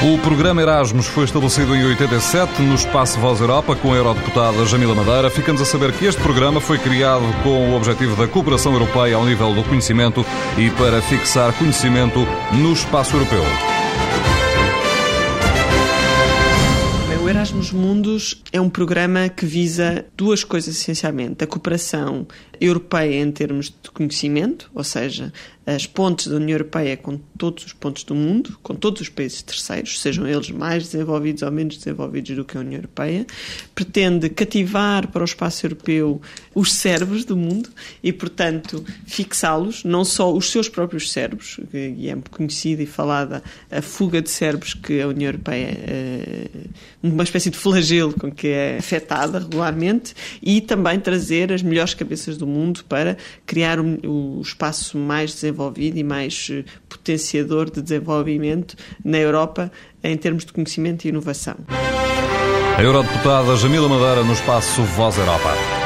O programa Erasmus foi estabelecido em 87 no Espaço Voz Europa com a eurodeputada Jamila Madeira. Ficamos a saber que este programa foi criado com o objetivo da cooperação europeia ao nível do conhecimento e para fixar conhecimento no espaço europeu. O Erasmus Mundus é um programa que visa duas coisas essencialmente: a cooperação europeia em termos de conhecimento, ou seja, as pontes da União Europeia com todos os pontos do mundo, com todos os países terceiros, sejam eles mais desenvolvidos ou menos desenvolvidos do que a União Europeia, pretende cativar para o espaço europeu os cérebros do mundo e, portanto, fixá-los, não só os seus próprios cérebros, e é conhecida e falada a fuga de cérebros que a União Europeia, é uma espécie de flagelo com que é afetada regularmente, e também trazer as melhores cabeças do mundo para criar o, espaço mais desenvolvido e mais eh, potenciador de desenvolvimento na Europa em termos de conhecimento e inovação. A eurodeputada Jamila Madeira no espaço Voz Europa.